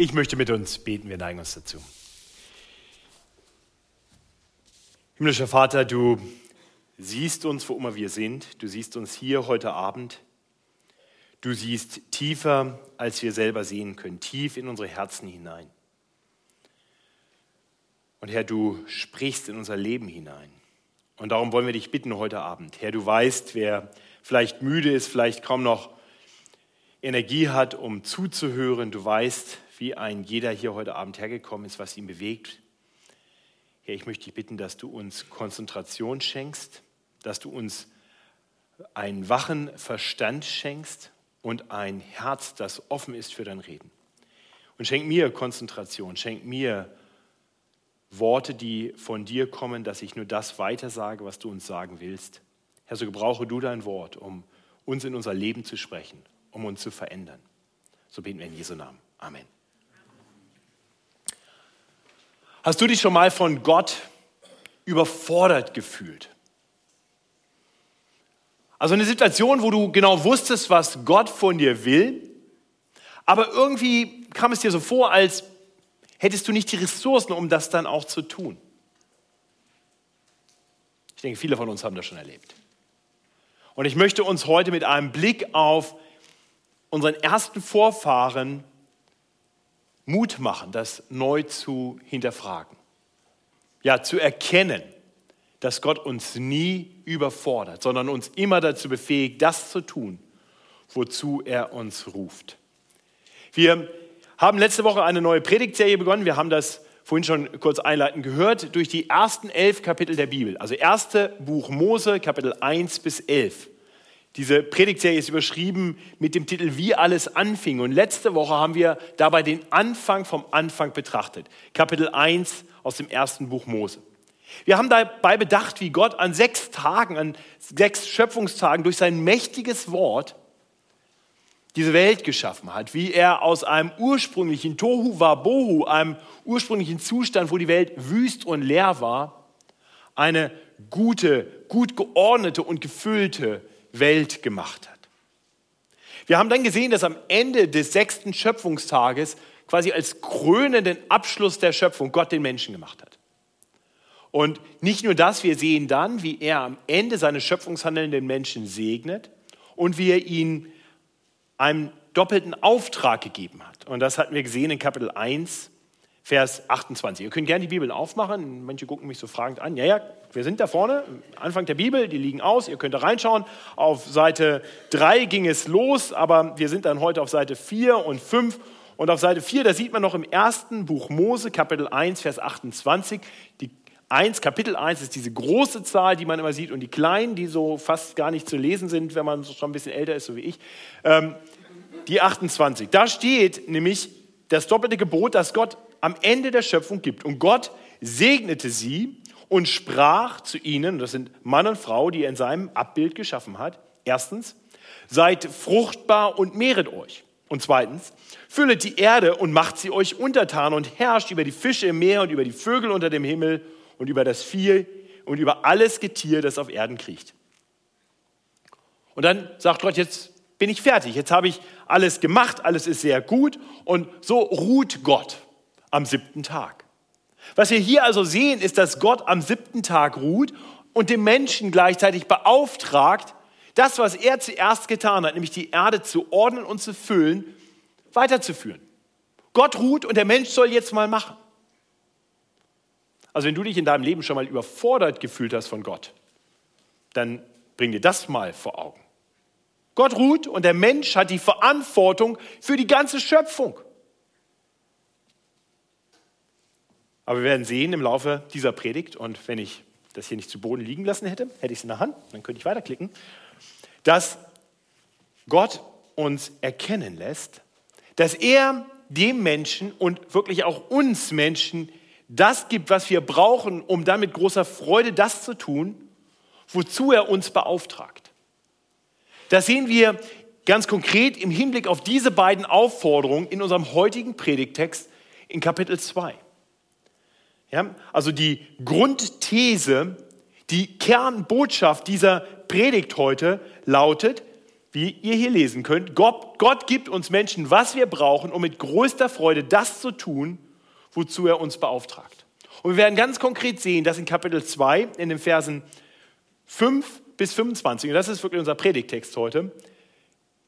Ich möchte mit uns beten, wir neigen uns dazu. Himmlischer Vater, du siehst uns, wo immer wir sind. Du siehst uns hier heute Abend. Du siehst tiefer, als wir selber sehen können, tief in unsere Herzen hinein. Und Herr, du sprichst in unser Leben hinein. Und darum wollen wir dich bitten heute Abend. Herr, du weißt, wer vielleicht müde ist, vielleicht kaum noch Energie hat, um zuzuhören. Du weißt, wie ein jeder hier heute Abend hergekommen ist, was ihn bewegt. Herr, ich möchte dich bitten, dass du uns Konzentration schenkst, dass du uns einen wachen Verstand schenkst und ein Herz, das offen ist für dein Reden. Und schenk mir Konzentration, schenk mir Worte, die von dir kommen, dass ich nur das weitersage, was du uns sagen willst. Herr, so gebrauche du dein Wort, um uns in unser Leben zu sprechen, um uns zu verändern. So beten wir in Jesu Namen. Amen. Hast du dich schon mal von Gott überfordert gefühlt? Also eine Situation, wo du genau wusstest, was Gott von dir will, aber irgendwie kam es dir so vor, als hättest du nicht die Ressourcen, um das dann auch zu tun. Ich denke, viele von uns haben das schon erlebt. Und ich möchte uns heute mit einem Blick auf unseren ersten Vorfahren Mut machen, das neu zu hinterfragen. Ja, zu erkennen, dass Gott uns nie überfordert, sondern uns immer dazu befähigt, das zu tun, wozu er uns ruft. Wir haben letzte Woche eine neue Predigtserie begonnen. Wir haben das vorhin schon kurz einleitend gehört, durch die ersten elf Kapitel der Bibel. Also erste Buch Mose, Kapitel 1 bis 11. Diese Predigtserie ist überschrieben mit dem Titel Wie alles anfing. Und letzte Woche haben wir dabei den Anfang vom Anfang betrachtet. Kapitel 1 aus dem ersten Buch Mose. Wir haben dabei bedacht, wie Gott an sechs Tagen, an sechs Schöpfungstagen durch sein mächtiges Wort diese Welt geschaffen hat, wie er aus einem ursprünglichen Tohu Wabohu, einem ursprünglichen Zustand, wo die Welt wüst und leer war, eine gute, gut geordnete und gefüllte Welt gemacht hat. Wir haben dann gesehen, dass am Ende des sechsten Schöpfungstages quasi als krönenden Abschluss der Schöpfung Gott den Menschen gemacht hat. Und nicht nur das, wir sehen dann, wie er am Ende seines Schöpfungshandeln den Menschen segnet und wie er ihn einen doppelten Auftrag gegeben hat. Und das hatten wir gesehen in Kapitel 1, Vers 28. Ihr könnt gerne die Bibeln aufmachen. Manche gucken mich so fragend an. Ja, ja, wir sind da vorne, Anfang der Bibel, die liegen aus. Ihr könnt da reinschauen. Auf Seite 3 ging es los, aber wir sind dann heute auf Seite 4 und 5. Und auf Seite 4, da sieht man noch im ersten Buch Mose, Kapitel 1, Vers 28, die 1, Kapitel 1 ist diese große Zahl, die man immer sieht, und die kleinen, die so fast gar nicht zu lesen sind, wenn man schon ein bisschen älter ist, so wie ich, ähm, die 28. Da steht nämlich das doppelte Gebot, das Gott am Ende der Schöpfung gibt. Und Gott segnete sie und sprach zu ihnen, das sind Mann und Frau, die er in seinem Abbild geschaffen hat. Erstens, seid fruchtbar und mehret euch. Und zweitens, füllet die Erde und macht sie euch untertan und herrscht über die Fische im Meer und über die Vögel unter dem Himmel und über das Vieh und über alles Getier, das auf Erden kriecht. Und dann sagt Gott, jetzt bin ich fertig, jetzt habe ich alles gemacht, alles ist sehr gut und so ruht Gott am siebten Tag. Was wir hier also sehen, ist, dass Gott am siebten Tag ruht und dem Menschen gleichzeitig beauftragt, das, was er zuerst getan hat, nämlich die Erde zu ordnen und zu füllen, weiterzuführen. Gott ruht und der Mensch soll jetzt mal machen. Also wenn du dich in deinem Leben schon mal überfordert gefühlt hast von Gott, dann bring dir das mal vor Augen. Gott ruht und der Mensch hat die Verantwortung für die ganze Schöpfung. Aber wir werden sehen im Laufe dieser Predigt, und wenn ich das hier nicht zu Boden liegen lassen hätte, hätte ich es in der Hand, dann könnte ich weiterklicken, dass Gott uns erkennen lässt, dass er dem Menschen und wirklich auch uns Menschen das gibt, was wir brauchen, um dann mit großer Freude das zu tun, wozu er uns beauftragt. Das sehen wir ganz konkret im Hinblick auf diese beiden Aufforderungen in unserem heutigen Predigtext in Kapitel 2. Ja, also die Grundthese, die Kernbotschaft dieser Predigt heute lautet, wie ihr hier lesen könnt, Gott, Gott gibt uns Menschen, was wir brauchen, um mit größter Freude das zu tun, wozu er uns beauftragt. Und wir werden ganz konkret sehen, dass in Kapitel 2, in den Versen 5 bis 25, und das ist wirklich unser Predigtext heute,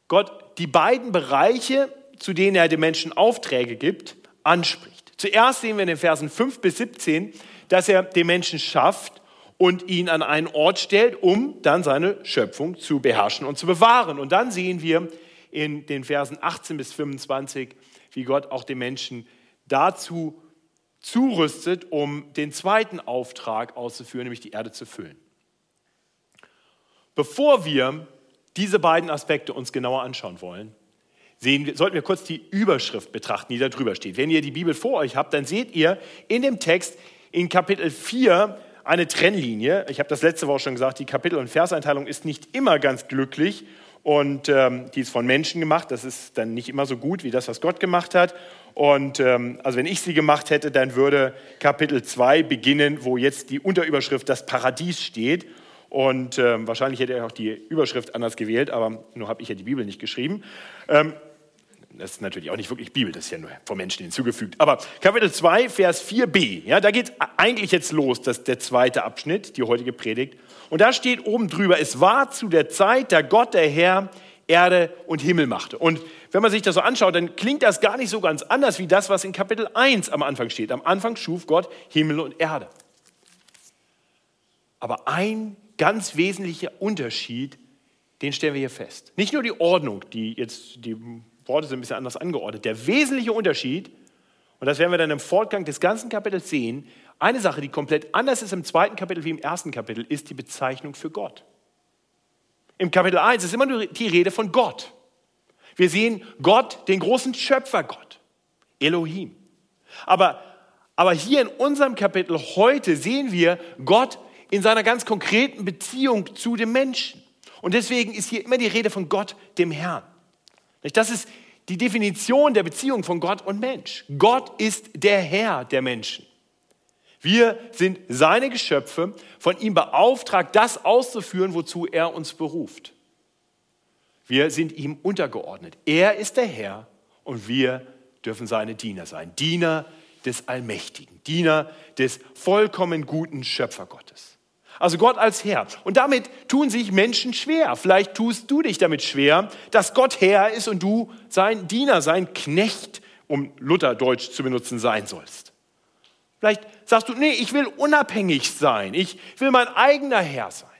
Gott die beiden Bereiche, zu denen er den Menschen Aufträge gibt, anspricht. Zuerst sehen wir in den Versen 5 bis 17, dass er den Menschen schafft und ihn an einen Ort stellt, um dann seine Schöpfung zu beherrschen und zu bewahren. Und dann sehen wir in den Versen 18 bis 25, wie Gott auch den Menschen dazu zurüstet, um den zweiten Auftrag auszuführen, nämlich die Erde zu füllen. Bevor wir diese beiden Aspekte uns genauer anschauen wollen, sehen, sollten wir kurz die Überschrift betrachten, die da drüber steht. Wenn ihr die Bibel vor euch habt, dann seht ihr in dem Text in Kapitel 4 eine Trennlinie. Ich habe das letzte Woche schon gesagt, die Kapitel- und Verseinteilung ist nicht immer ganz glücklich und ähm, die ist von Menschen gemacht. Das ist dann nicht immer so gut wie das, was Gott gemacht hat. Und ähm, also wenn ich sie gemacht hätte, dann würde Kapitel 2 beginnen, wo jetzt die Unterüberschrift das Paradies steht. Und ähm, wahrscheinlich hätte er auch die Überschrift anders gewählt, aber nur habe ich ja die Bibel nicht geschrieben. Das ist natürlich auch nicht wirklich Bibel, das ist ja nur von Menschen hinzugefügt. Aber Kapitel 2, Vers 4b, ja, da geht eigentlich jetzt los, das der zweite Abschnitt, die heutige Predigt. Und da steht oben drüber, es war zu der Zeit, da Gott, der Herr, Erde und Himmel machte. Und wenn man sich das so anschaut, dann klingt das gar nicht so ganz anders wie das, was in Kapitel 1 am Anfang steht. Am Anfang schuf Gott Himmel und Erde. Aber ein ganz wesentlicher Unterschied, den stellen wir hier fest. Nicht nur die Ordnung, die jetzt die Worte sind ein bisschen anders angeordnet. Der wesentliche Unterschied, und das werden wir dann im Fortgang des ganzen Kapitels sehen, eine Sache, die komplett anders ist im zweiten Kapitel wie im ersten Kapitel, ist die Bezeichnung für Gott. Im Kapitel 1 ist immer nur die Rede von Gott. Wir sehen Gott, den großen Schöpfergott, Elohim. Aber, aber hier in unserem Kapitel heute sehen wir Gott in seiner ganz konkreten Beziehung zu dem Menschen. Und deswegen ist hier immer die Rede von Gott, dem Herrn. Das ist die Definition der Beziehung von Gott und Mensch. Gott ist der Herr der Menschen. Wir sind seine Geschöpfe, von ihm beauftragt, das auszuführen, wozu er uns beruft. Wir sind ihm untergeordnet. Er ist der Herr und wir dürfen seine Diener sein. Diener des Allmächtigen, Diener des vollkommen guten Schöpfergottes. Also Gott als Herr. Und damit tun sich Menschen schwer. Vielleicht tust du dich damit schwer, dass Gott Herr ist und du sein Diener, sein Knecht, um Lutherdeutsch zu benutzen, sein sollst. Vielleicht sagst du, nee, ich will unabhängig sein. Ich will mein eigener Herr sein.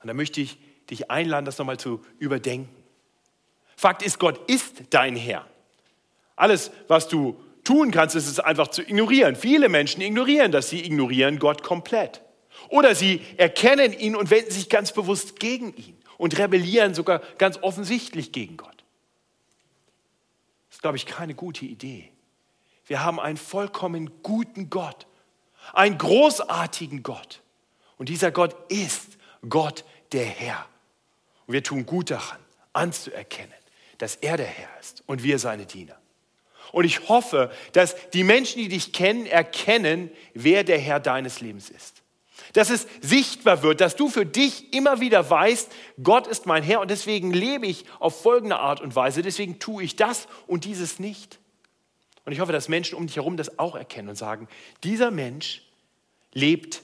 Und da möchte ich dich einladen, das nochmal zu überdenken. Fakt ist, Gott ist dein Herr. Alles, was du tun kannst, ist es einfach zu ignorieren. Viele Menschen ignorieren das, sie ignorieren Gott komplett. Oder sie erkennen ihn und wenden sich ganz bewusst gegen ihn und rebellieren sogar ganz offensichtlich gegen Gott. Das ist, glaube ich, keine gute Idee. Wir haben einen vollkommen guten Gott, einen großartigen Gott. Und dieser Gott ist Gott der Herr. Und wir tun gut daran, anzuerkennen, dass er der Herr ist und wir seine Diener. Und ich hoffe, dass die Menschen, die dich kennen, erkennen, wer der Herr deines Lebens ist. Dass es sichtbar wird, dass du für dich immer wieder weißt, Gott ist mein Herr und deswegen lebe ich auf folgende Art und Weise, deswegen tue ich das und dieses nicht. Und ich hoffe, dass Menschen um dich herum das auch erkennen und sagen, dieser Mensch lebt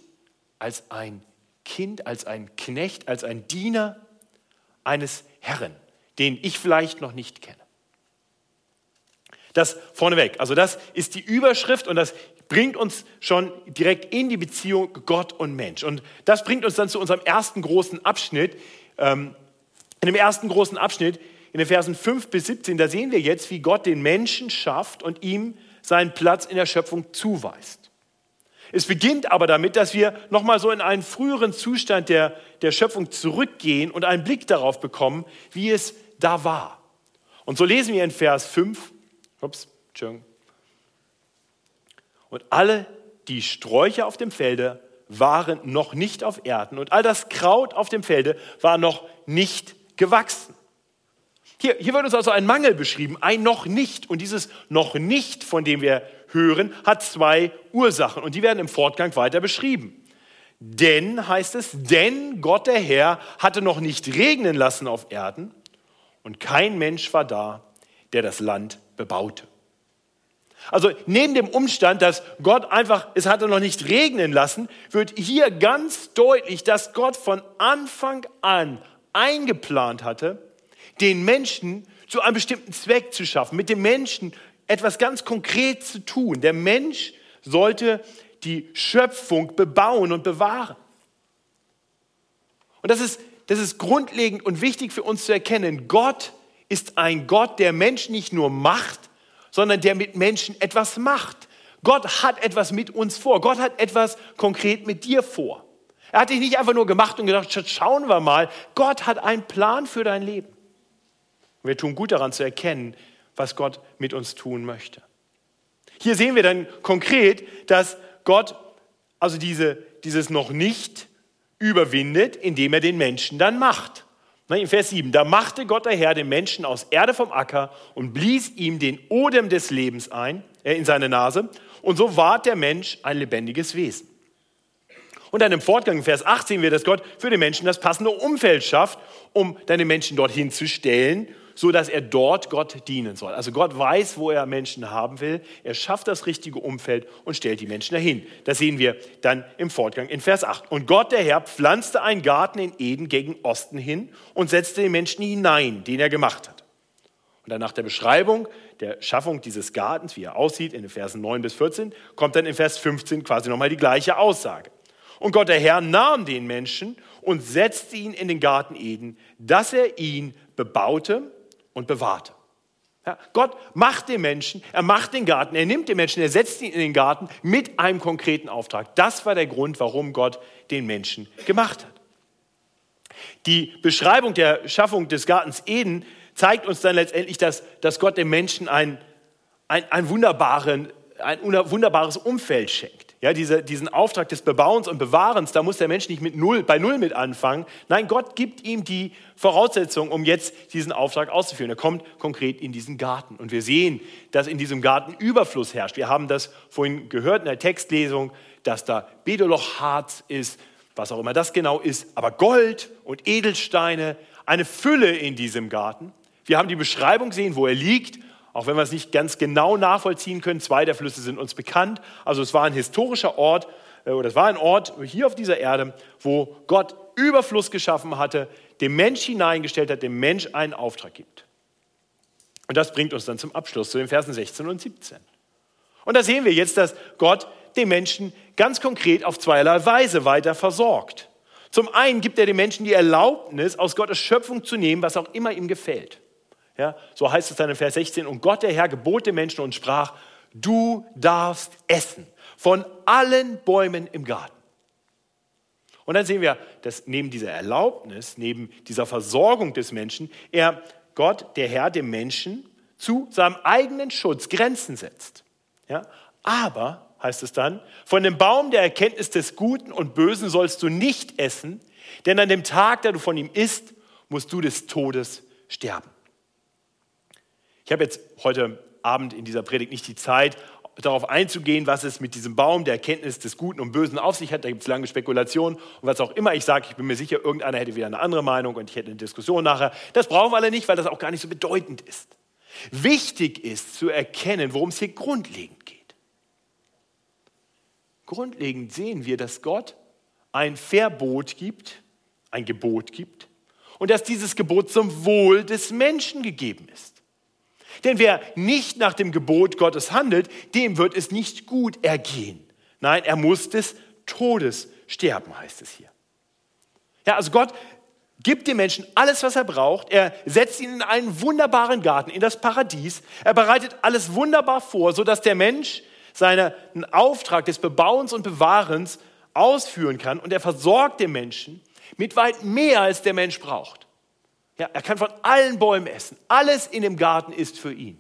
als ein Kind, als ein Knecht, als ein Diener eines Herrn, den ich vielleicht noch nicht kenne. Das vorneweg. Also das ist die Überschrift und das bringt uns schon direkt in die Beziehung Gott und Mensch. Und das bringt uns dann zu unserem ersten großen Abschnitt. Ähm, in dem ersten großen Abschnitt, in den Versen 5 bis 17, da sehen wir jetzt, wie Gott den Menschen schafft und ihm seinen Platz in der Schöpfung zuweist. Es beginnt aber damit, dass wir nochmal so in einen früheren Zustand der, der Schöpfung zurückgehen und einen Blick darauf bekommen, wie es da war. Und so lesen wir in Vers 5, Ups, Entschuldigung. Und alle die Sträucher auf dem Felde waren noch nicht auf Erden und all das Kraut auf dem Felde war noch nicht gewachsen. Hier, hier wird uns also ein Mangel beschrieben, ein noch nicht. Und dieses noch nicht, von dem wir hören, hat zwei Ursachen und die werden im Fortgang weiter beschrieben. Denn, heißt es, denn Gott der Herr hatte noch nicht regnen lassen auf Erden und kein Mensch war da, der das Land bebaute. Also neben dem Umstand, dass Gott einfach, es hatte noch nicht regnen lassen, wird hier ganz deutlich, dass Gott von Anfang an eingeplant hatte, den Menschen zu einem bestimmten Zweck zu schaffen, mit dem Menschen etwas ganz konkret zu tun. Der Mensch sollte die Schöpfung bebauen und bewahren. Und das ist, das ist grundlegend und wichtig für uns zu erkennen. Gott ist ein Gott, der Menschen nicht nur macht, sondern der mit Menschen etwas macht. Gott hat etwas mit uns vor. Gott hat etwas konkret mit dir vor. Er hat dich nicht einfach nur gemacht und gedacht, schauen wir mal. Gott hat einen Plan für dein Leben. Wir tun gut daran zu erkennen, was Gott mit uns tun möchte. Hier sehen wir dann konkret, dass Gott also diese, dieses noch nicht überwindet, indem er den Menschen dann macht. In Vers 7, da machte Gott der Herr den Menschen aus Erde vom Acker und blies ihm den Odem des Lebens ein, äh, in seine Nase, und so ward der Mensch ein lebendiges Wesen. Und dann im Fortgang, in Vers 8, sehen wir, dass Gott für den Menschen das passende Umfeld schafft, um dann den Menschen dorthin zu stellen so dass er dort Gott dienen soll. Also Gott weiß, wo er Menschen haben will. Er schafft das richtige Umfeld und stellt die Menschen dahin. Das sehen wir dann im Fortgang in Vers 8. Und Gott, der Herr, pflanzte einen Garten in Eden gegen Osten hin und setzte den Menschen hinein, den er gemacht hat. Und dann nach der Beschreibung der Schaffung dieses Gartens, wie er aussieht, in den Versen 9 bis 14, kommt dann in Vers 15 quasi nochmal die gleiche Aussage. Und Gott, der Herr, nahm den Menschen und setzte ihn in den Garten Eden, dass er ihn bebaute und bewahrte. Ja, Gott macht den Menschen, er macht den Garten, er nimmt den Menschen, er setzt ihn in den Garten mit einem konkreten Auftrag. Das war der Grund, warum Gott den Menschen gemacht hat. Die Beschreibung der Schaffung des Gartens Eden zeigt uns dann letztendlich, dass, dass Gott dem Menschen ein, ein, ein, wunderbaren, ein wunderbares Umfeld schenkt. Ja, diese, diesen Auftrag des Bebauens und Bewahrens, da muss der Mensch nicht mit null, bei Null mit anfangen. Nein, Gott gibt ihm die Voraussetzungen, um jetzt diesen Auftrag auszuführen. Er kommt konkret in diesen Garten. Und wir sehen, dass in diesem Garten Überfluss herrscht. Wir haben das vorhin gehört in der Textlesung, dass da Bedolochharz ist, was auch immer das genau ist, aber Gold und Edelsteine, eine Fülle in diesem Garten. Wir haben die Beschreibung gesehen, wo er liegt auch wenn wir es nicht ganz genau nachvollziehen können. Zwei der Flüsse sind uns bekannt. Also es war ein historischer Ort, äh, oder es war ein Ort hier auf dieser Erde, wo Gott Überfluss geschaffen hatte, dem Mensch hineingestellt hat, dem Mensch einen Auftrag gibt. Und das bringt uns dann zum Abschluss, zu den Versen 16 und 17. Und da sehen wir jetzt, dass Gott den Menschen ganz konkret auf zweierlei Weise weiter versorgt. Zum einen gibt er den Menschen die Erlaubnis, aus Gottes Schöpfung zu nehmen, was auch immer ihm gefällt. Ja, so heißt es dann in Vers 16. Und Gott, der Herr, gebot den Menschen und sprach, du darfst essen von allen Bäumen im Garten. Und dann sehen wir, dass neben dieser Erlaubnis, neben dieser Versorgung des Menschen, er, Gott, der Herr, dem Menschen zu seinem eigenen Schutz Grenzen setzt. Ja? Aber, heißt es dann, von dem Baum der Erkenntnis des Guten und Bösen sollst du nicht essen, denn an dem Tag, da du von ihm isst, musst du des Todes sterben. Ich habe jetzt heute Abend in dieser Predigt nicht die Zeit, darauf einzugehen, was es mit diesem Baum der Erkenntnis des Guten und Bösen auf sich hat. Da gibt es lange Spekulationen und was auch immer ich sage. Ich bin mir sicher, irgendeiner hätte wieder eine andere Meinung und ich hätte eine Diskussion nachher. Das brauchen wir alle nicht, weil das auch gar nicht so bedeutend ist. Wichtig ist zu erkennen, worum es hier grundlegend geht. Grundlegend sehen wir, dass Gott ein Verbot gibt, ein Gebot gibt und dass dieses Gebot zum Wohl des Menschen gegeben ist. Denn wer nicht nach dem Gebot Gottes handelt, dem wird es nicht gut ergehen. Nein, er muss des Todes sterben, heißt es hier. Ja, also Gott gibt dem Menschen alles, was er braucht. Er setzt ihn in einen wunderbaren Garten, in das Paradies. Er bereitet alles wunderbar vor, sodass der Mensch seinen Auftrag des Bebauens und Bewahrens ausführen kann. Und er versorgt den Menschen mit weit mehr, als der Mensch braucht. Ja, er kann von allen Bäumen essen. Alles in dem Garten ist für ihn.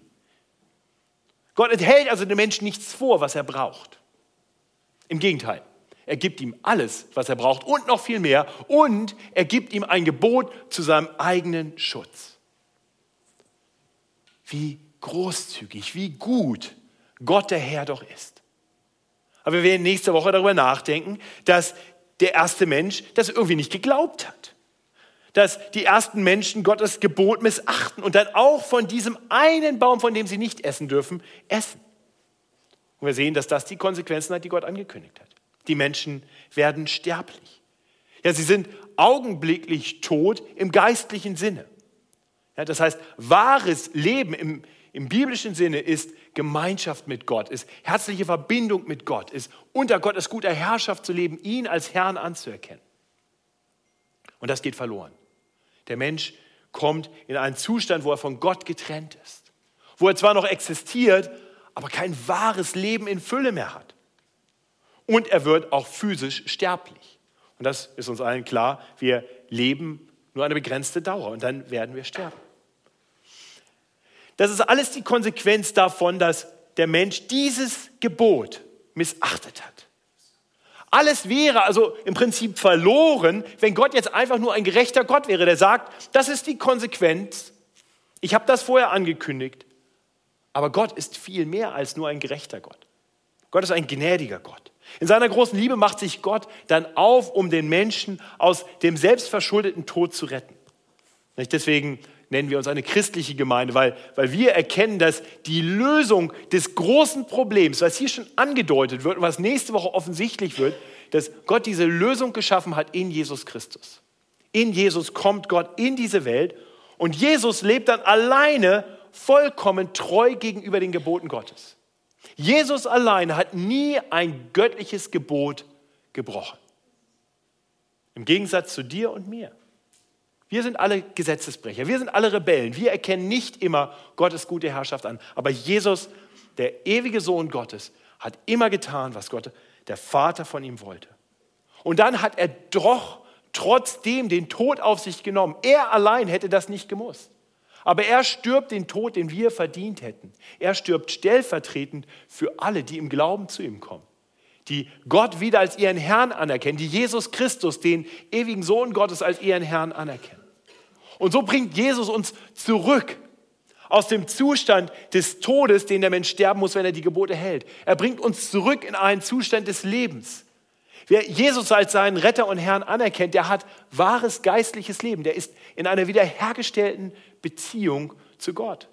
Gott enthält also dem Menschen nichts vor, was er braucht. Im Gegenteil, er gibt ihm alles, was er braucht und noch viel mehr. Und er gibt ihm ein Gebot zu seinem eigenen Schutz. Wie großzügig, wie gut Gott der Herr doch ist. Aber wir werden nächste Woche darüber nachdenken, dass der erste Mensch das irgendwie nicht geglaubt hat. Dass die ersten Menschen Gottes Gebot missachten und dann auch von diesem einen Baum, von dem sie nicht essen dürfen, essen. Und wir sehen, dass das die Konsequenzen hat, die Gott angekündigt hat. Die Menschen werden sterblich. Ja, sie sind augenblicklich tot im geistlichen Sinne. Ja, das heißt, wahres Leben im, im biblischen Sinne ist Gemeinschaft mit Gott, ist herzliche Verbindung mit Gott, ist unter Gottes guter Herrschaft zu leben, ihn als Herrn anzuerkennen. Und das geht verloren. Der Mensch kommt in einen Zustand, wo er von Gott getrennt ist, wo er zwar noch existiert, aber kein wahres Leben in Fülle mehr hat. Und er wird auch physisch sterblich. Und das ist uns allen klar. Wir leben nur eine begrenzte Dauer und dann werden wir sterben. Das ist alles die Konsequenz davon, dass der Mensch dieses Gebot missachtet hat. Alles wäre also im Prinzip verloren, wenn Gott jetzt einfach nur ein gerechter Gott wäre, der sagt, das ist die Konsequenz. Ich habe das vorher angekündigt. Aber Gott ist viel mehr als nur ein gerechter Gott. Gott ist ein gnädiger Gott. In seiner großen Liebe macht sich Gott dann auf, um den Menschen aus dem selbstverschuldeten Tod zu retten. Deswegen nennen wir uns eine christliche Gemeinde, weil, weil wir erkennen, dass die Lösung des großen Problems, was hier schon angedeutet wird und was nächste Woche offensichtlich wird, dass Gott diese Lösung geschaffen hat in Jesus Christus. In Jesus kommt Gott in diese Welt und Jesus lebt dann alleine vollkommen treu gegenüber den Geboten Gottes. Jesus alleine hat nie ein göttliches Gebot gebrochen. Im Gegensatz zu dir und mir. Wir sind alle Gesetzesbrecher, wir sind alle Rebellen, wir erkennen nicht immer Gottes gute Herrschaft an. Aber Jesus, der ewige Sohn Gottes, hat immer getan, was Gott, der Vater von ihm wollte. Und dann hat er doch trotzdem den Tod auf sich genommen. Er allein hätte das nicht gemusst. Aber er stirbt den Tod, den wir verdient hätten. Er stirbt stellvertretend für alle, die im Glauben zu ihm kommen die Gott wieder als ihren Herrn anerkennen, die Jesus Christus, den ewigen Sohn Gottes, als ihren Herrn anerkennen. Und so bringt Jesus uns zurück aus dem Zustand des Todes, den der Mensch sterben muss, wenn er die Gebote hält. Er bringt uns zurück in einen Zustand des Lebens. Wer Jesus als seinen Retter und Herrn anerkennt, der hat wahres geistliches Leben. Der ist in einer wiederhergestellten Beziehung zu Gott.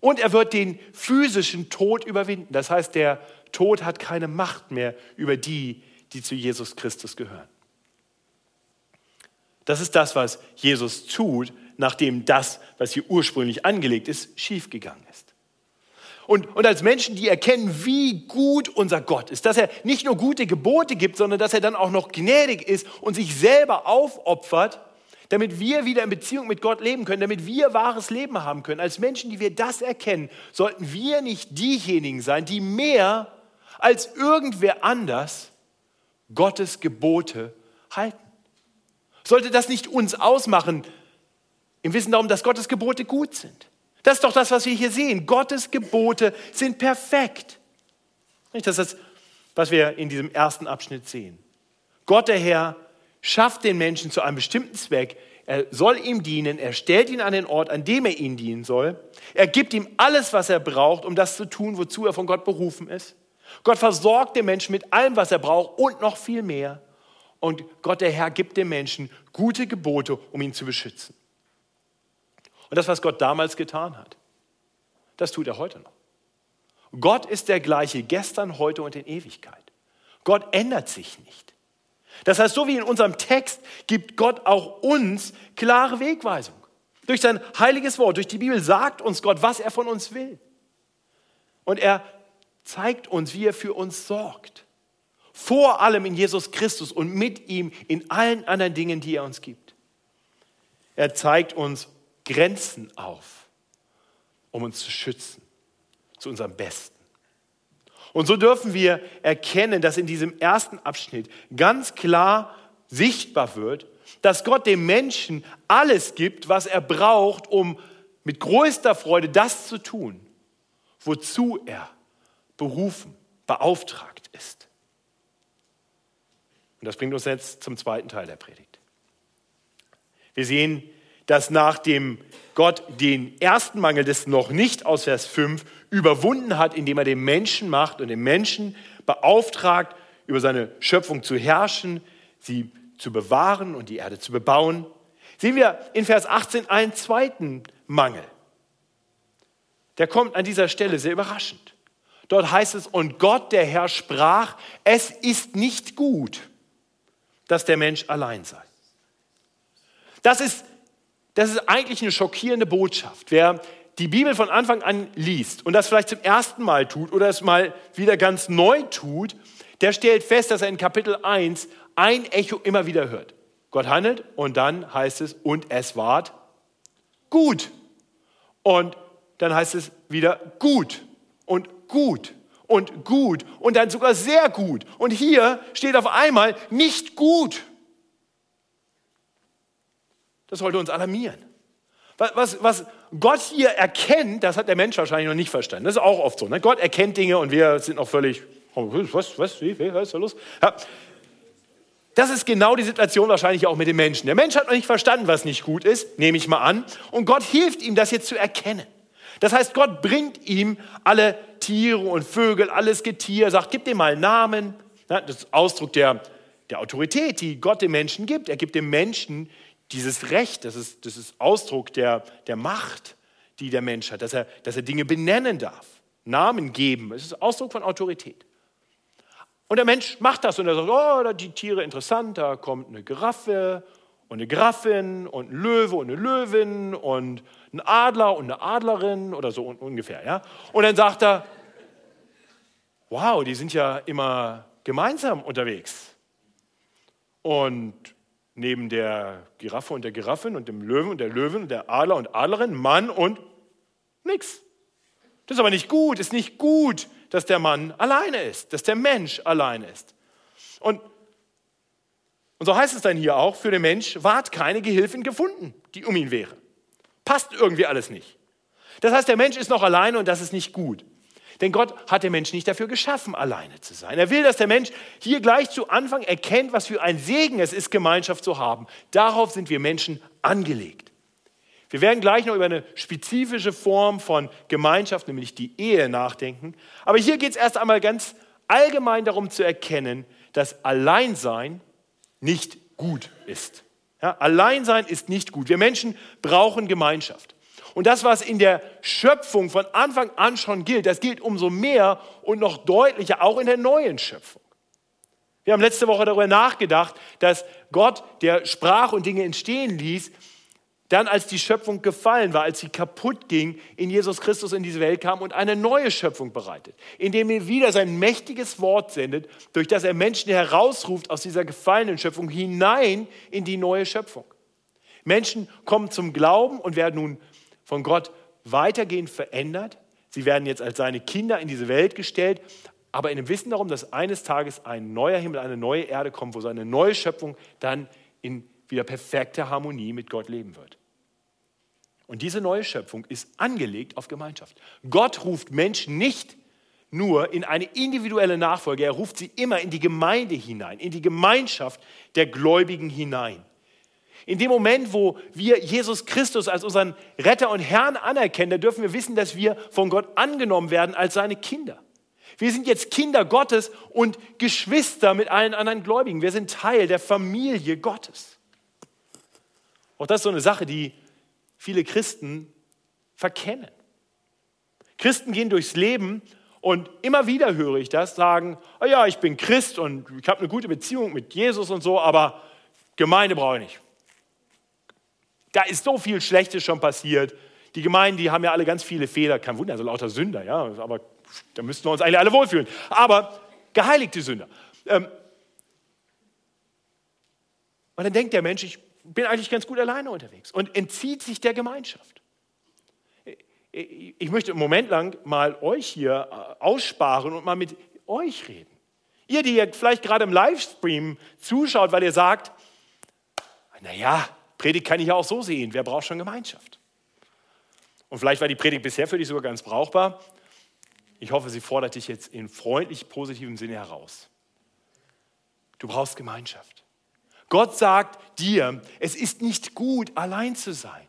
Und er wird den physischen Tod überwinden. Das heißt, der Tod hat keine Macht mehr über die, die zu Jesus Christus gehören. Das ist das, was Jesus tut, nachdem das, was hier ursprünglich angelegt ist, schiefgegangen ist. Und, und als Menschen, die erkennen, wie gut unser Gott ist, dass er nicht nur gute Gebote gibt, sondern dass er dann auch noch gnädig ist und sich selber aufopfert, damit wir wieder in Beziehung mit Gott leben können, damit wir wahres Leben haben können. Als Menschen, die wir das erkennen, sollten wir nicht diejenigen sein, die mehr als irgendwer anders Gottes Gebote halten. Sollte das nicht uns ausmachen, im Wissen darum, dass Gottes Gebote gut sind? Das ist doch das, was wir hier sehen. Gottes Gebote sind perfekt. Das ist das, was wir in diesem ersten Abschnitt sehen. Gott, der Herr, schafft den Menschen zu einem bestimmten Zweck. Er soll ihm dienen. Er stellt ihn an den Ort, an dem er ihn dienen soll. Er gibt ihm alles, was er braucht, um das zu tun, wozu er von Gott berufen ist. Gott versorgt den Menschen mit allem, was er braucht und noch viel mehr. Und Gott, der Herr, gibt dem Menschen gute Gebote, um ihn zu beschützen. Und das, was Gott damals getan hat, das tut er heute noch. Gott ist der gleiche gestern, heute und in Ewigkeit. Gott ändert sich nicht. Das heißt, so wie in unserem Text gibt Gott auch uns klare Wegweisung. Durch sein heiliges Wort, durch die Bibel sagt uns Gott, was er von uns will. Und er zeigt uns, wie er für uns sorgt. Vor allem in Jesus Christus und mit ihm in allen anderen Dingen, die er uns gibt. Er zeigt uns Grenzen auf, um uns zu schützen, zu unserem Besten. Und so dürfen wir erkennen, dass in diesem ersten Abschnitt ganz klar sichtbar wird, dass Gott dem Menschen alles gibt, was er braucht, um mit größter Freude das zu tun, wozu er berufen, beauftragt ist. Und das bringt uns jetzt zum zweiten Teil der Predigt. Wir sehen, dass nachdem Gott den ersten Mangel des noch nicht aus Vers 5 überwunden hat, indem er den Menschen macht und den Menschen beauftragt, über seine Schöpfung zu herrschen, sie zu bewahren und die Erde zu bebauen, sehen wir in Vers 18 einen zweiten Mangel. Der kommt an dieser Stelle sehr überraschend. Dort heißt es, und Gott, der Herr, sprach, es ist nicht gut, dass der Mensch allein sei. Das ist, das ist eigentlich eine schockierende Botschaft. Wer die Bibel von Anfang an liest und das vielleicht zum ersten Mal tut oder es mal wieder ganz neu tut, der stellt fest, dass er in Kapitel 1 ein Echo immer wieder hört. Gott handelt und dann heißt es, und es ward gut. Und dann heißt es wieder gut und gut und gut und dann sogar sehr gut. Und hier steht auf einmal nicht gut. Das sollte uns alarmieren. Was, was, Gott hier erkennt, das hat der Mensch wahrscheinlich noch nicht verstanden. Das ist auch oft so. Ne? Gott erkennt Dinge und wir sind noch völlig, oh, was, was, wie, was ist da los? Ja. Das ist genau die Situation wahrscheinlich auch mit dem Menschen. Der Mensch hat noch nicht verstanden, was nicht gut ist, nehme ich mal an. Und Gott hilft ihm, das jetzt zu erkennen. Das heißt, Gott bringt ihm alle Tiere und Vögel, alles Getier, sagt, gib dem mal Namen. Das ist Ausdruck der, der Autorität, die Gott dem Menschen gibt. Er gibt dem Menschen dieses Recht, das ist, das ist Ausdruck der, der Macht, die der Mensch hat, dass er, dass er Dinge benennen darf, Namen geben. Es ist Ausdruck von Autorität. Und der Mensch macht das und er sagt, oh, die Tiere interessant, da kommt eine Giraffe und eine Giraffin und ein Löwe und eine Löwin und ein Adler und eine Adlerin oder so ungefähr. Ja? Und dann sagt er, wow, die sind ja immer gemeinsam unterwegs. Und neben der Giraffe und der Giraffin und dem Löwen und der Löwin und der Adler und Adlerin Mann und nix. Das ist aber nicht gut, ist nicht gut, dass der Mann alleine ist, dass der Mensch alleine ist. Und, und so heißt es dann hier auch, für den Mensch ward keine Gehilfin gefunden, die um ihn wäre. Passt irgendwie alles nicht. Das heißt, der Mensch ist noch alleine und das ist nicht gut. Denn Gott hat den Mensch nicht dafür geschaffen, alleine zu sein. Er will, dass der Mensch hier gleich zu Anfang erkennt, was für ein Segen es ist, Gemeinschaft zu haben. Darauf sind wir Menschen angelegt. Wir werden gleich noch über eine spezifische Form von Gemeinschaft, nämlich die Ehe, nachdenken. Aber hier geht es erst einmal ganz allgemein darum zu erkennen, dass Alleinsein nicht gut ist. Ja, Alleinsein ist nicht gut. Wir Menschen brauchen Gemeinschaft. Und das, was in der Schöpfung von Anfang an schon gilt, das gilt umso mehr und noch deutlicher auch in der neuen Schöpfung. Wir haben letzte Woche darüber nachgedacht, dass Gott, der sprach und Dinge entstehen ließ, dann als die Schöpfung gefallen war, als sie kaputt ging, in Jesus Christus in diese Welt kam und eine neue Schöpfung bereitet, indem er wieder sein mächtiges Wort sendet, durch das er Menschen herausruft aus dieser gefallenen Schöpfung hinein in die neue Schöpfung. Menschen kommen zum Glauben und werden nun von Gott weitergehend verändert. Sie werden jetzt als seine Kinder in diese Welt gestellt, aber in dem Wissen darum, dass eines Tages ein neuer Himmel, eine neue Erde kommt, wo seine neue Schöpfung dann in wieder perfekter Harmonie mit Gott leben wird. Und diese neue Schöpfung ist angelegt auf Gemeinschaft. Gott ruft Menschen nicht nur in eine individuelle Nachfolge, er ruft sie immer in die Gemeinde hinein, in die Gemeinschaft der Gläubigen hinein. In dem Moment, wo wir Jesus Christus als unseren Retter und Herrn anerkennen, da dürfen wir wissen, dass wir von Gott angenommen werden als seine Kinder. Wir sind jetzt Kinder Gottes und Geschwister mit allen anderen Gläubigen. Wir sind Teil der Familie Gottes. Auch das ist so eine Sache, die viele Christen verkennen. Christen gehen durchs Leben und immer wieder höre ich das, sagen, oh ja, ich bin Christ und ich habe eine gute Beziehung mit Jesus und so, aber Gemeinde brauche ich nicht. Da ist so viel Schlechtes schon passiert. Die Gemeinden, die haben ja alle ganz viele Fehler. Kein Wunder, so lauter Sünder, ja. Aber da müssten wir uns eigentlich alle wohlfühlen. Aber geheiligte Sünder. Ähm, und dann denkt der Mensch, ich bin eigentlich ganz gut alleine unterwegs und entzieht sich der Gemeinschaft. Ich möchte einen Moment lang mal euch hier äh, aussparen und mal mit euch reden. Ihr, die ihr vielleicht gerade im Livestream zuschaut, weil ihr sagt, naja, Predigt kann ich ja auch so sehen. Wer braucht schon Gemeinschaft? Und vielleicht war die Predigt bisher für dich sogar ganz brauchbar. Ich hoffe, sie fordert dich jetzt in freundlich positivem Sinne heraus. Du brauchst Gemeinschaft. Gott sagt dir, es ist nicht gut, allein zu sein.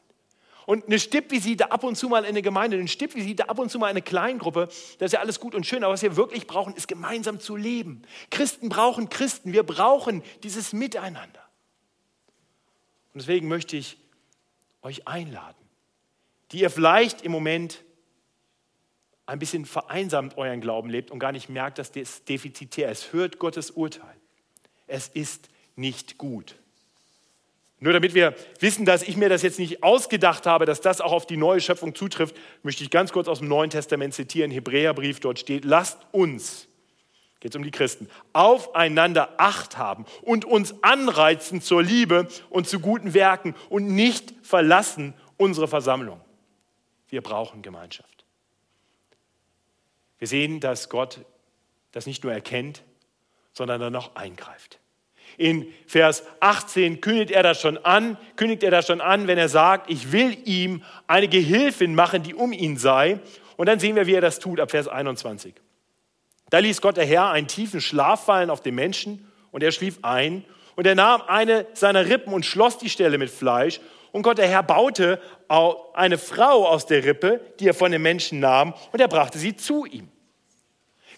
Und eine Stippvisite ab und zu mal in eine Gemeinde, eine Stippvisite ab und zu mal in eine Kleingruppe, das ist ja alles gut und schön, aber was wir wirklich brauchen, ist gemeinsam zu leben. Christen brauchen Christen, wir brauchen dieses Miteinander. Und deswegen möchte ich euch einladen, die ihr vielleicht im Moment ein bisschen vereinsamt euren Glauben lebt und gar nicht merkt, dass das defizitär ist. Hört Gottes Urteil. Es ist nicht gut. Nur damit wir wissen, dass ich mir das jetzt nicht ausgedacht habe, dass das auch auf die neue Schöpfung zutrifft, möchte ich ganz kurz aus dem Neuen Testament zitieren, Hebräerbrief, dort steht, lasst uns, geht es um die Christen, aufeinander Acht haben und uns anreizen zur Liebe und zu guten Werken und nicht verlassen unsere Versammlung. Wir brauchen Gemeinschaft. Wir sehen, dass Gott das nicht nur erkennt, sondern dann auch eingreift. In Vers 18 kündigt er das schon an, kündigt er das schon an, wenn er sagt, ich will ihm eine Gehilfin machen, die um ihn sei. Und dann sehen wir, wie er das tut, ab Vers 21. Da ließ Gott der Herr einen tiefen Schlaf fallen auf den Menschen und er schlief ein und er nahm eine seiner Rippen und schloss die Stelle mit Fleisch und Gott der Herr baute eine Frau aus der Rippe, die er von den Menschen nahm und er brachte sie zu ihm.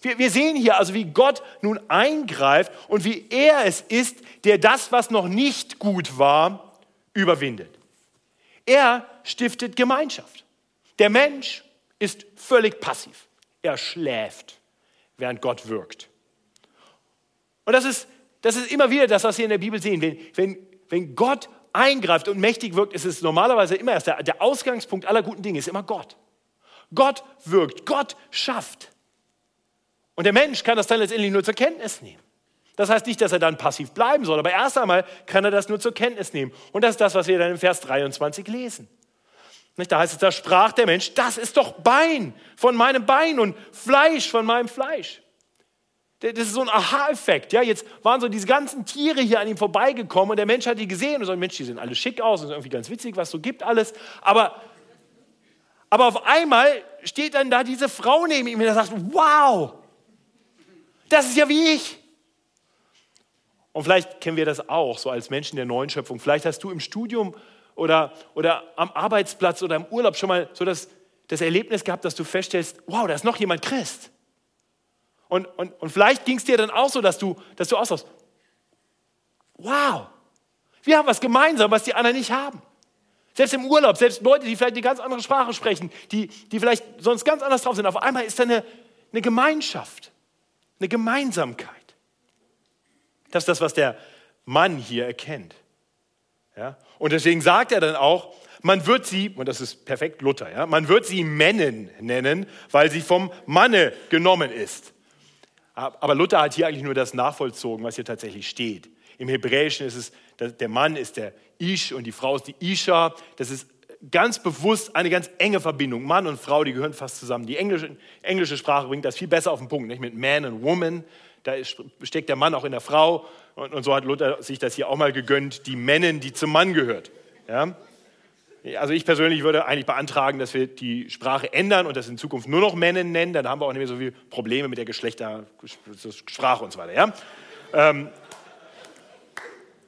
Wir, wir sehen hier also, wie Gott nun eingreift und wie er es ist, der das, was noch nicht gut war, überwindet. Er stiftet Gemeinschaft. Der Mensch ist völlig passiv. Er schläft, während Gott wirkt. Und das ist, das ist immer wieder das, was wir in der Bibel sehen. Wenn, wenn, wenn Gott eingreift und mächtig wirkt, ist es normalerweise immer erst der, der Ausgangspunkt aller guten Dinge, ist immer Gott. Gott wirkt, Gott schafft. Und der Mensch kann das dann letztendlich nur zur Kenntnis nehmen. Das heißt nicht, dass er dann passiv bleiben soll, aber erst einmal kann er das nur zur Kenntnis nehmen. Und das ist das, was wir dann im Vers 23 lesen. Da heißt es, da sprach der Mensch, das ist doch Bein von meinem Bein und Fleisch von meinem Fleisch. Das ist so ein Aha-Effekt. Ja, jetzt waren so diese ganzen Tiere hier an ihm vorbeigekommen und der Mensch hat die gesehen und so, Mensch, die sehen alle schick aus und irgendwie ganz witzig, was so gibt alles. Aber, aber auf einmal steht dann da diese Frau neben ihm und er sagt, wow, das ist ja wie ich. Und vielleicht kennen wir das auch, so als Menschen der neuen Schöpfung. Vielleicht hast du im Studium oder, oder am Arbeitsplatz oder im Urlaub schon mal so das, das Erlebnis gehabt, dass du feststellst, wow, da ist noch jemand Christ. Und, und, und vielleicht ging es dir dann auch so, dass du, dass du aussahst, wow, wir haben was gemeinsam, was die anderen nicht haben. Selbst im Urlaub, selbst Leute, die vielleicht eine ganz andere Sprache sprechen, die, die vielleicht sonst ganz anders drauf sind, auf einmal ist da eine, eine Gemeinschaft eine Gemeinsamkeit. Das ist das, was der Mann hier erkennt. Ja? Und deswegen sagt er dann auch, man wird sie, und das ist perfekt Luther, ja, man wird sie Männen nennen, weil sie vom Manne genommen ist. Aber Luther hat hier eigentlich nur das nachvollzogen, was hier tatsächlich steht. Im Hebräischen ist es, der Mann ist der Ish und die Frau ist die Isha. Das ist ganz bewusst eine ganz enge Verbindung. Mann und Frau, die gehören fast zusammen. Die englische, englische Sprache bringt das viel besser auf den Punkt, nicht mit Man und Woman. Da steckt der Mann auch in der Frau. Und, und so hat Luther sich das hier auch mal gegönnt, die Männin, die zum Mann gehört. Ja? Also ich persönlich würde eigentlich beantragen, dass wir die Sprache ändern und das in Zukunft nur noch Männer nennen. Dann haben wir auch nicht mehr so viele Probleme mit der Geschlechtersprache und so weiter. Ja? Ähm,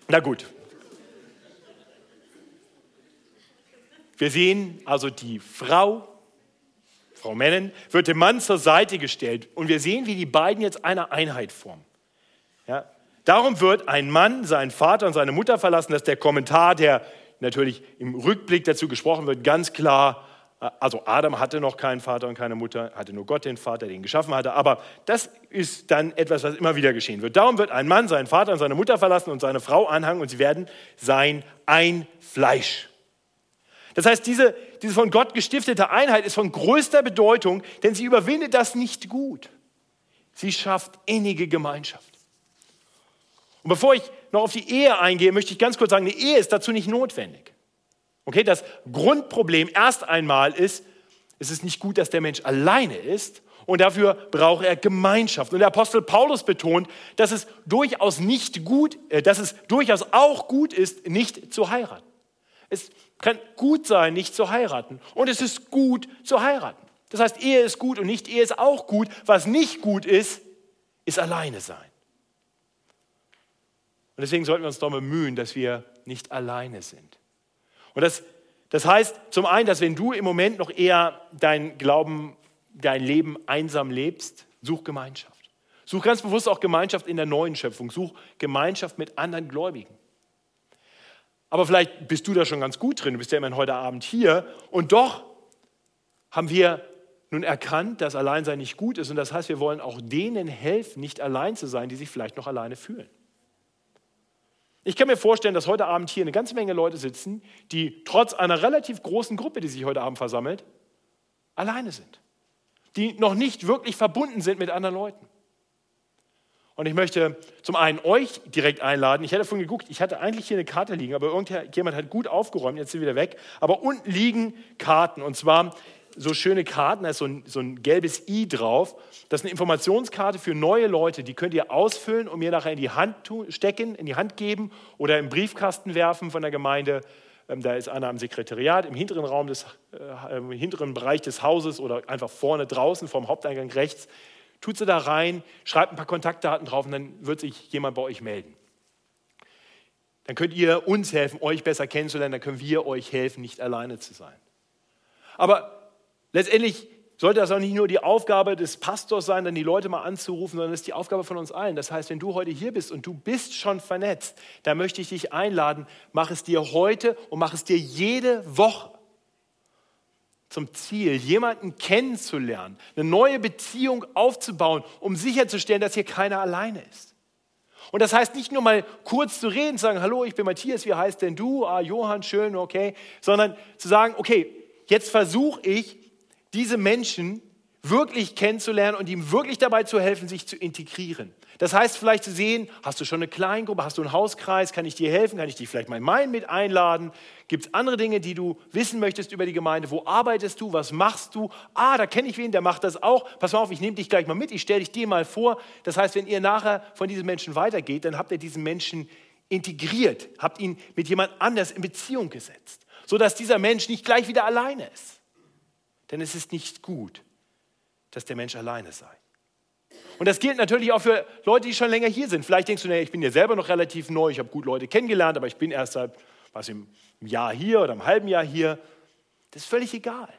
na gut, Wir sehen also die Frau, Frau Mennen, wird dem Mann zur Seite gestellt und wir sehen, wie die beiden jetzt eine Einheit formen. Ja? Darum wird ein Mann seinen Vater und seine Mutter verlassen. Das ist der Kommentar, der natürlich im Rückblick dazu gesprochen wird, ganz klar. Äh, also Adam hatte noch keinen Vater und keine Mutter, hatte nur Gott den Vater, den geschaffen hatte. Aber das ist dann etwas, was immer wieder geschehen wird. Darum wird ein Mann seinen Vater und seine Mutter verlassen und seine Frau anhangen und sie werden sein ein Fleisch. Das heißt, diese, diese von Gott gestiftete Einheit ist von größter Bedeutung, denn sie überwindet das nicht gut. Sie schafft innige Gemeinschaft. Und bevor ich noch auf die Ehe eingehe, möchte ich ganz kurz sagen, die Ehe ist dazu nicht notwendig. Okay, das Grundproblem erst einmal ist, es ist nicht gut, dass der Mensch alleine ist und dafür braucht er Gemeinschaft. Und der Apostel Paulus betont, dass es durchaus nicht gut, äh, dass es durchaus auch gut ist, nicht zu heiraten. Es kann gut sein, nicht zu heiraten. Und es ist gut zu heiraten. Das heißt, Ehe ist gut und nicht Ehe ist auch gut. Was nicht gut ist, ist alleine sein. Und deswegen sollten wir uns doch bemühen, dass wir nicht alleine sind. Und das, Das heißt zum einen, dass wenn du im Moment noch eher dein Glauben, dein Leben einsam lebst, such Gemeinschaft. Such ganz bewusst auch Gemeinschaft in der neuen Schöpfung. Such Gemeinschaft mit anderen Gläubigen. Aber vielleicht bist du da schon ganz gut drin. Du bist ja immerhin heute Abend hier. Und doch haben wir nun erkannt, dass Alleinsein nicht gut ist. Und das heißt, wir wollen auch denen helfen, nicht allein zu sein, die sich vielleicht noch alleine fühlen. Ich kann mir vorstellen, dass heute Abend hier eine ganze Menge Leute sitzen, die trotz einer relativ großen Gruppe, die sich heute Abend versammelt, alleine sind. Die noch nicht wirklich verbunden sind mit anderen Leuten. Und ich möchte zum einen euch direkt einladen. Ich hatte vorhin geguckt, ich hatte eigentlich hier eine Karte liegen, aber irgendjemand hat gut aufgeräumt, jetzt sind wir wieder weg. Aber unten liegen Karten und zwar so schöne Karten, da ist so ein, so ein gelbes i drauf. Das ist eine Informationskarte für neue Leute, die könnt ihr ausfüllen und mir nachher in die Hand stecken, in die Hand geben oder im Briefkasten werfen von der Gemeinde. Ähm, da ist einer am Sekretariat im hinteren Raum des äh, im hinteren Bereich des Hauses oder einfach vorne draußen vom Haupteingang rechts. Tut sie da rein, schreibt ein paar Kontaktdaten drauf und dann wird sich jemand bei euch melden. Dann könnt ihr uns helfen, euch besser kennenzulernen, dann können wir euch helfen, nicht alleine zu sein. Aber Letztendlich sollte das auch nicht nur die Aufgabe des Pastors sein, dann die Leute mal anzurufen, sondern es ist die Aufgabe von uns allen. Das heißt, wenn du heute hier bist und du bist schon vernetzt, dann möchte ich dich einladen, mach es dir heute und mach es dir jede Woche zum Ziel, jemanden kennenzulernen, eine neue Beziehung aufzubauen, um sicherzustellen, dass hier keiner alleine ist. Und das heißt nicht nur mal kurz zu reden, zu sagen, hallo, ich bin Matthias, wie heißt denn du? Ah, Johann, schön, okay. Sondern zu sagen, okay, jetzt versuche ich, diese Menschen wirklich kennenzulernen und ihm wirklich dabei zu helfen, sich zu integrieren. Das heißt vielleicht zu sehen, hast du schon eine Kleingruppe, hast du einen Hauskreis, kann ich dir helfen, kann ich dich vielleicht mal in meinen mit einladen? Gibt es andere Dinge, die du wissen möchtest über die Gemeinde? Wo arbeitest du? Was machst du? Ah, da kenne ich wen, der macht das auch. Pass mal auf, ich nehme dich gleich mal mit, ich stelle dich dir mal vor. Das heißt, wenn ihr nachher von diesen Menschen weitergeht, dann habt ihr diesen Menschen integriert, habt ihn mit jemand anders in Beziehung gesetzt, sodass dieser Mensch nicht gleich wieder alleine ist. Denn es ist nicht gut, dass der Mensch alleine sei. Und das gilt natürlich auch für Leute, die schon länger hier sind. Vielleicht denkst du, nee, ich bin ja selber noch relativ neu, ich habe gut Leute kennengelernt, aber ich bin erst seit was, im Jahr hier oder im halben Jahr hier. Das ist völlig egal.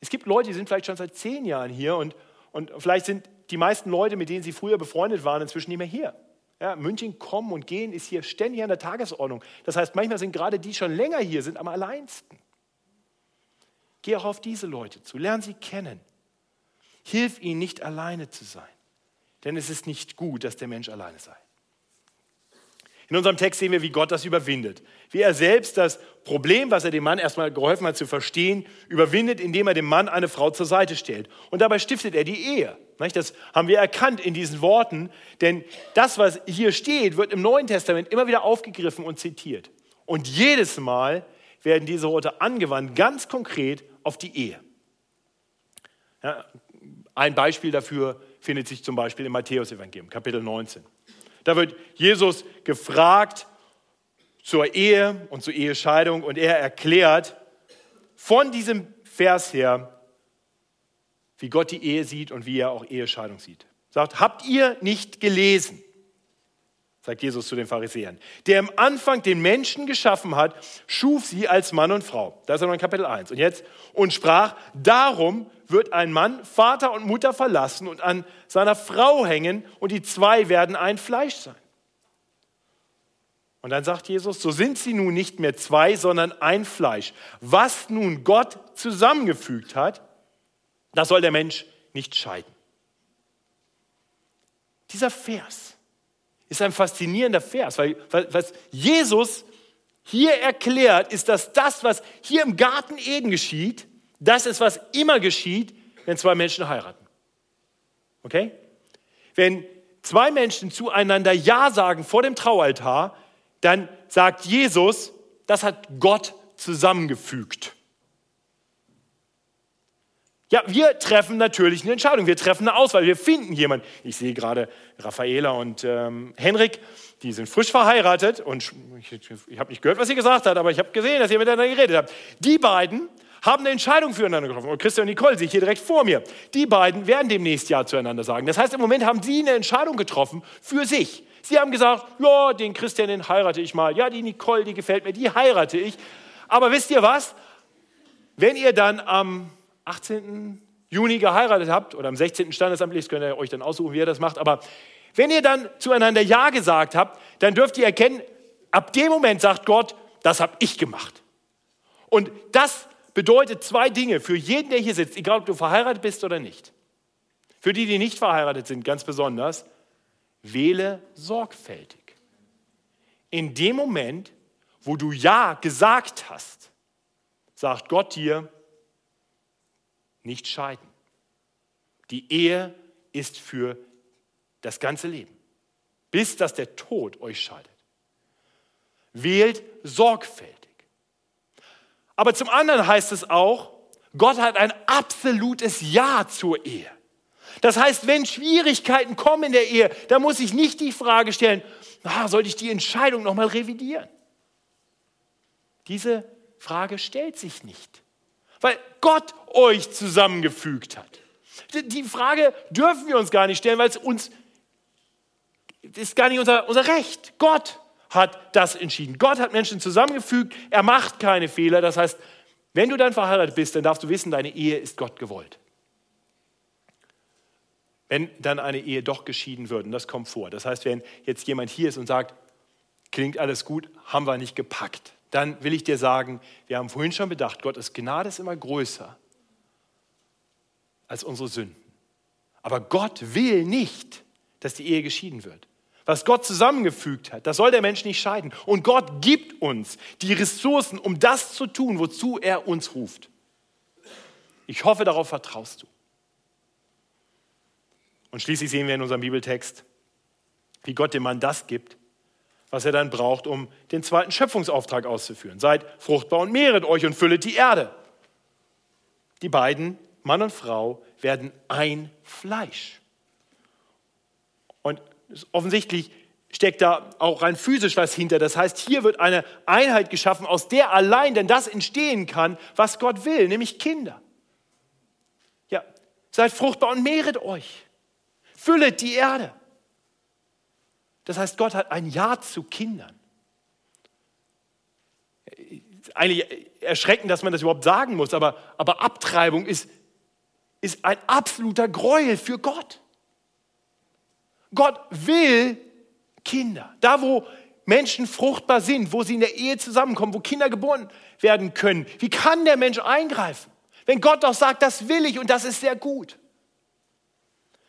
Es gibt Leute, die sind vielleicht schon seit zehn Jahren hier und, und vielleicht sind die meisten Leute, mit denen sie früher befreundet waren, inzwischen nicht mehr hier. Ja, München kommen und gehen ist hier ständig an der Tagesordnung. Das heißt, manchmal sind gerade die schon länger hier, sind am alleinsten. Geh auch auf diese Leute zu, lern sie kennen. Hilf ihnen nicht alleine zu sein, denn es ist nicht gut, dass der Mensch alleine sei. In unserem Text sehen wir, wie Gott das überwindet. Wie er selbst das Problem, was er dem Mann erstmal geholfen hat zu verstehen, überwindet, indem er dem Mann eine Frau zur Seite stellt. Und dabei stiftet er die Ehe. Das haben wir erkannt in diesen Worten, denn das, was hier steht, wird im Neuen Testament immer wieder aufgegriffen und zitiert. Und jedes Mal werden diese Worte angewandt, ganz konkret auf die Ehe. Ja, ein Beispiel dafür findet sich zum Beispiel im Matthäus-Evangelium, Kapitel 19. Da wird Jesus gefragt zur Ehe und zur Ehescheidung und er erklärt von diesem Vers her, wie Gott die Ehe sieht und wie er auch Ehescheidung sieht. Sagt, habt ihr nicht gelesen? Sagt Jesus zu den Pharisäern, der im Anfang den Menschen geschaffen hat, schuf sie als Mann und Frau. Das ist noch in Kapitel 1. Und jetzt, und sprach, darum wird ein Mann Vater und Mutter verlassen und an seiner Frau hängen und die zwei werden ein Fleisch sein. Und dann sagt Jesus, so sind sie nun nicht mehr zwei, sondern ein Fleisch. Was nun Gott zusammengefügt hat, das soll der Mensch nicht scheiden. Dieser Vers ist ein faszinierender Vers, weil was Jesus hier erklärt, ist, dass das, was hier im Garten Eden geschieht, das ist, was immer geschieht, wenn zwei Menschen heiraten. Okay? Wenn zwei Menschen zueinander Ja sagen vor dem Traualtar, dann sagt Jesus, das hat Gott zusammengefügt. Ja, wir treffen natürlich eine Entscheidung, wir treffen eine Auswahl, wir finden jemanden. Ich sehe gerade Raffaela und ähm, Henrik, die sind frisch verheiratet und ich, ich habe nicht gehört, was sie gesagt hat, aber ich habe gesehen, dass ihr miteinander geredet habt. Die beiden haben eine Entscheidung füreinander getroffen. Und Christian und Nicole sehe ich hier direkt vor mir. Die beiden werden demnächst Ja zueinander sagen. Das heißt, im Moment haben sie eine Entscheidung getroffen für sich. Sie haben gesagt, ja, den Christian, den heirate ich mal. Ja, die Nicole, die gefällt mir, die heirate ich. Aber wisst ihr was? Wenn ihr dann am 18. Juni geheiratet habt oder am 16. Standesamtlich, könnt ihr euch dann aussuchen, wie ihr das macht, aber wenn ihr dann zueinander Ja gesagt habt, dann dürft ihr erkennen, ab dem Moment sagt Gott, das habe ich gemacht. Und das bedeutet zwei Dinge für jeden, der hier sitzt, egal ob du verheiratet bist oder nicht. Für die, die nicht verheiratet sind, ganz besonders, wähle sorgfältig. In dem Moment, wo du Ja gesagt hast, sagt Gott dir, nicht scheiden. Die Ehe ist für das ganze Leben, bis dass der Tod euch scheidet. Wählt sorgfältig. Aber zum anderen heißt es auch, Gott hat ein absolutes Ja zur Ehe. Das heißt, wenn Schwierigkeiten kommen in der Ehe, dann muss ich nicht die Frage stellen, ah, soll ich die Entscheidung nochmal revidieren? Diese Frage stellt sich nicht, weil Gott euch zusammengefügt hat. Die Frage dürfen wir uns gar nicht stellen, weil es uns ist gar nicht unser, unser Recht. Gott hat das entschieden. Gott hat Menschen zusammengefügt. Er macht keine Fehler. Das heißt, wenn du dann verheiratet bist, dann darfst du wissen, deine Ehe ist Gott gewollt. Wenn dann eine Ehe doch geschieden wird, und das kommt vor. Das heißt, wenn jetzt jemand hier ist und sagt, klingt alles gut, haben wir nicht gepackt, dann will ich dir sagen, wir haben vorhin schon bedacht, Gottes Gnade ist immer größer als unsere Sünden. Aber Gott will nicht, dass die Ehe geschieden wird. Was Gott zusammengefügt hat, das soll der Mensch nicht scheiden. Und Gott gibt uns die Ressourcen, um das zu tun, wozu er uns ruft. Ich hoffe, darauf vertraust du. Und schließlich sehen wir in unserem Bibeltext, wie Gott dem Mann das gibt, was er dann braucht, um den zweiten Schöpfungsauftrag auszuführen. Seid fruchtbar und mehret euch und füllet die Erde. Die beiden, Mann und Frau, werden ein Fleisch. Und offensichtlich steckt da auch rein physisch was hinter. Das heißt, hier wird eine Einheit geschaffen, aus der allein denn das entstehen kann, was Gott will, nämlich Kinder. Ja, seid fruchtbar und mehret euch. Füllet die Erde. Das heißt, Gott hat ein Ja zu Kindern. Eigentlich erschreckend, dass man das überhaupt sagen muss, aber, aber Abtreibung ist, ist ein absoluter Gräuel für Gott. Gott will Kinder. Da, wo Menschen fruchtbar sind, wo sie in der Ehe zusammenkommen, wo Kinder geboren werden können. Wie kann der Mensch eingreifen? Wenn Gott doch sagt, das will ich und das ist sehr gut.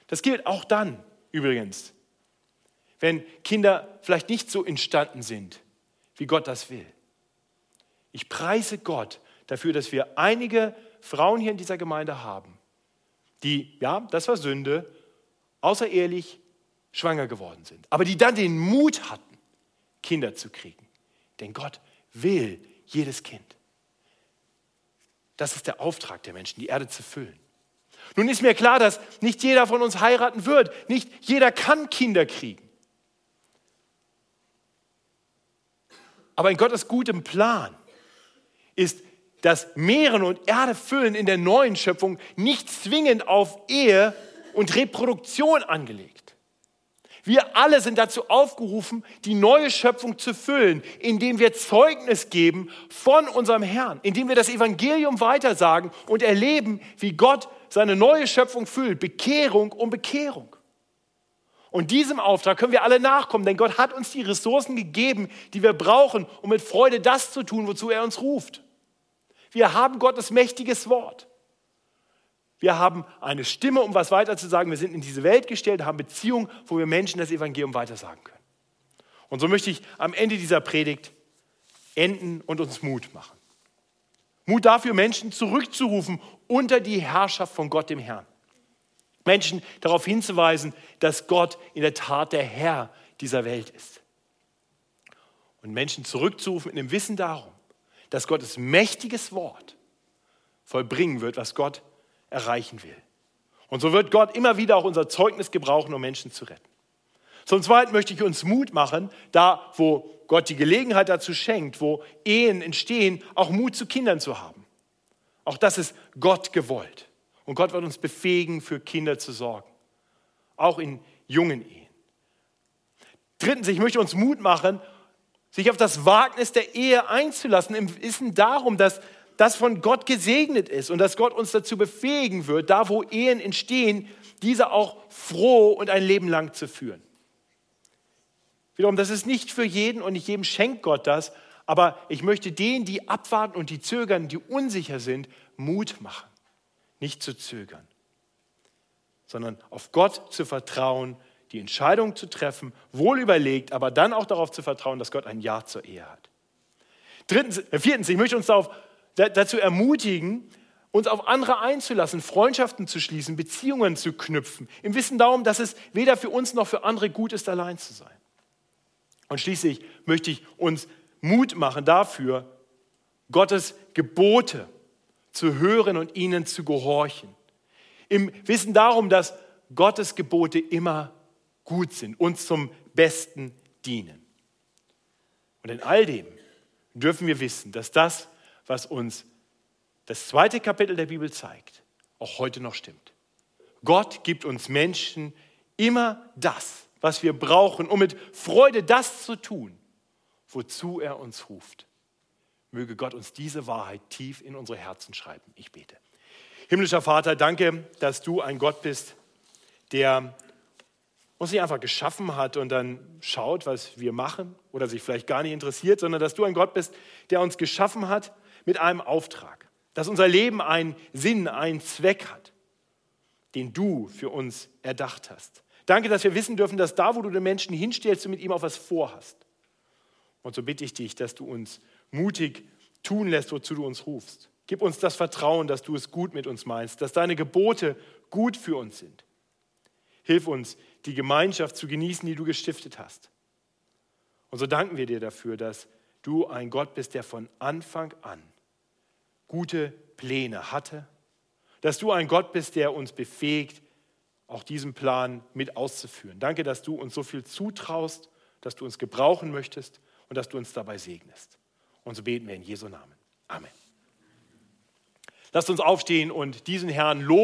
Das gilt auch dann übrigens, wenn Kinder vielleicht nicht so entstanden sind, wie Gott das will. Ich preise Gott dafür, dass wir einige Frauen hier in dieser Gemeinde haben, die, ja, das war Sünde, außerehelich schwanger geworden sind, aber die dann den Mut hatten, Kinder zu kriegen. Denn Gott will jedes Kind. Das ist der Auftrag der Menschen, die Erde zu füllen. Nun ist mir klar, dass nicht jeder von uns heiraten wird. Nicht jeder kann Kinder kriegen. Aber in Gottes gutem Plan ist das Meeren und Erde füllen in der neuen Schöpfung nicht zwingend auf Ehe und Reproduktion angelegt. Wir alle sind dazu aufgerufen, die neue Schöpfung zu füllen, indem wir Zeugnis geben von unserem Herrn, indem wir das Evangelium weitersagen und erleben, wie Gott seine neue Schöpfung füllt, Bekehrung um Bekehrung. Und diesem Auftrag können wir alle nachkommen, denn Gott hat uns die Ressourcen gegeben, die wir brauchen, um mit Freude das zu tun, wozu er uns ruft. Wir haben Gottes mächtiges Wort. Wir haben eine Stimme, um was weiter zu sagen. Wir sind in diese Welt gestellt, haben Beziehungen, wo wir Menschen das Evangelium weitersagen können. Und so möchte ich am Ende dieser Predigt enden und uns Mut machen. Mut dafür, Menschen zurückzurufen unter die Herrschaft von Gott, dem Herrn. Menschen darauf hinzuweisen, dass Gott in der Tat der Herr dieser Welt ist. Und Menschen zurückzurufen in dem Wissen darum, dass Gottes mächtiges Wort vollbringen wird, was Gott erreichen will. Und so wird Gott immer wieder auch unser Zeugnis gebrauchen, um Menschen zu retten. Zum Zweiten möchte ich uns Mut machen, da wo Gott die Gelegenheit dazu schenkt, wo Ehen entstehen, auch Mut zu Kindern zu haben. Auch das ist Gott gewollt. Und Gott wird uns befähigen, für Kinder zu sorgen. Auch in jungen Ehen. Drittens, ich möchte uns Mut machen, sich auf das Wagnis der Ehe einzulassen, im Wissen darum, dass das von Gott gesegnet ist und dass Gott uns dazu befähigen wird, da wo Ehen entstehen, diese auch froh und ein Leben lang zu führen. Wiederum, das ist nicht für jeden und nicht jedem schenkt Gott das, aber ich möchte denen, die abwarten und die zögern, die unsicher sind, Mut machen, nicht zu zögern, sondern auf Gott zu vertrauen, die Entscheidung zu treffen, wohl überlegt, aber dann auch darauf zu vertrauen, dass Gott ein Ja zur Ehe hat. Drittens, äh, viertens, ich möchte uns darauf, dazu ermutigen, uns auf andere einzulassen, Freundschaften zu schließen, Beziehungen zu knüpfen, im Wissen darum, dass es weder für uns noch für andere gut ist, allein zu sein. Und schließlich möchte ich uns Mut machen dafür, Gottes Gebote zu hören und ihnen zu gehorchen. Im Wissen darum, dass Gottes Gebote immer gut sind, uns zum Besten dienen. Und in all dem dürfen wir wissen, dass das, was uns das zweite Kapitel der Bibel zeigt, auch heute noch stimmt. Gott gibt uns Menschen immer das, was wir brauchen, um mit Freude das zu tun, wozu er uns ruft. Möge Gott uns diese Wahrheit tief in unsere Herzen schreiben. Ich bete. Himmlischer Vater, danke, dass du ein Gott bist, der uns nicht einfach geschaffen hat und dann schaut, was wir machen oder sich vielleicht gar nicht interessiert, sondern dass du ein Gott bist, der uns geschaffen hat mit einem Auftrag, dass unser Leben einen Sinn, einen Zweck hat, den du für uns erdacht hast. Danke, dass wir wissen dürfen, dass da, wo du den Menschen hinstellst, du mit ihm auch was vorhast. Und so bitte ich dich, dass du uns mutig tun lässt, wozu du uns rufst. Gib uns das Vertrauen, dass du es gut mit uns meinst, dass deine Gebote gut für uns sind. Hilf uns, die Gemeinschaft zu genießen, die du gestiftet hast. Und so danken wir dir dafür, dass du ein Gott bist, der von Anfang an gute Pläne hatte, dass du ein Gott bist, der uns befähigt, auch diesen Plan mit auszuführen. Danke, dass du uns so viel zutraust, dass du uns gebrauchen möchtest und dass du uns dabei segnest. Und so beten wir in Jesu Namen. Amen. Lasst uns aufstehen und diesen Herrn loben.